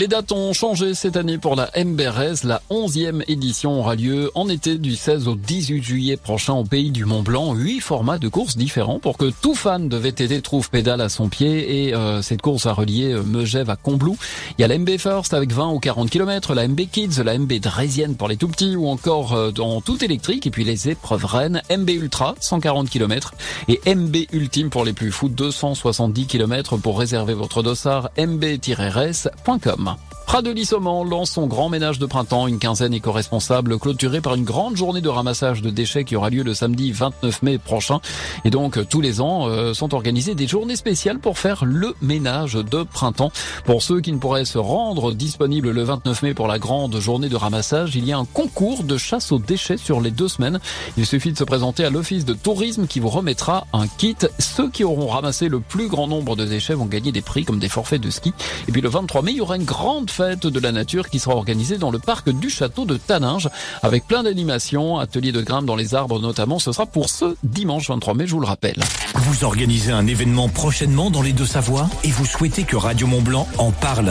Les dates ont changé cette année pour la MBRS. La 11e édition aura lieu en été du 16 au 18 juillet prochain au pays du Mont Blanc. Huit formats de courses différents pour que tout fan de VTT trouve pédale à son pied. Et euh, cette course a relié euh, Megève à Combloux. Il y a la MB First avec 20 ou 40 km, la MB Kids, la MB Drésienne pour les tout petits ou encore euh, en tout électrique. Et puis les épreuves Rennes, MB Ultra 140 km et MB Ultime pour les plus fous 270 km pour réserver votre dossard mb-rs.com. Prat de Lissoman lance son grand ménage de printemps, une quinzaine éco-responsable clôturée par une grande journée de ramassage de déchets qui aura lieu le samedi 29 mai prochain. Et donc tous les ans euh, sont organisées des journées spéciales pour faire le ménage de printemps. Pour ceux qui ne pourraient se rendre disponibles le 29 mai pour la grande journée de ramassage, il y a un concours de chasse aux déchets sur les deux semaines. Il suffit de se présenter à l'office de tourisme qui vous remettra un kit. Ceux qui auront ramassé le plus grand nombre de déchets vont gagner des prix comme des forfaits de ski. Et puis le 23 mai, il y aura une grande fête de la nature qui sera organisée dans le parc du château de Taninge avec plein d'animations, ateliers de grimpe dans les arbres notamment. Ce sera pour ce dimanche 23 mai, je vous le rappelle. Vous organisez un événement prochainement dans les Deux-Savoies et vous souhaitez que Radio Mont Blanc en parle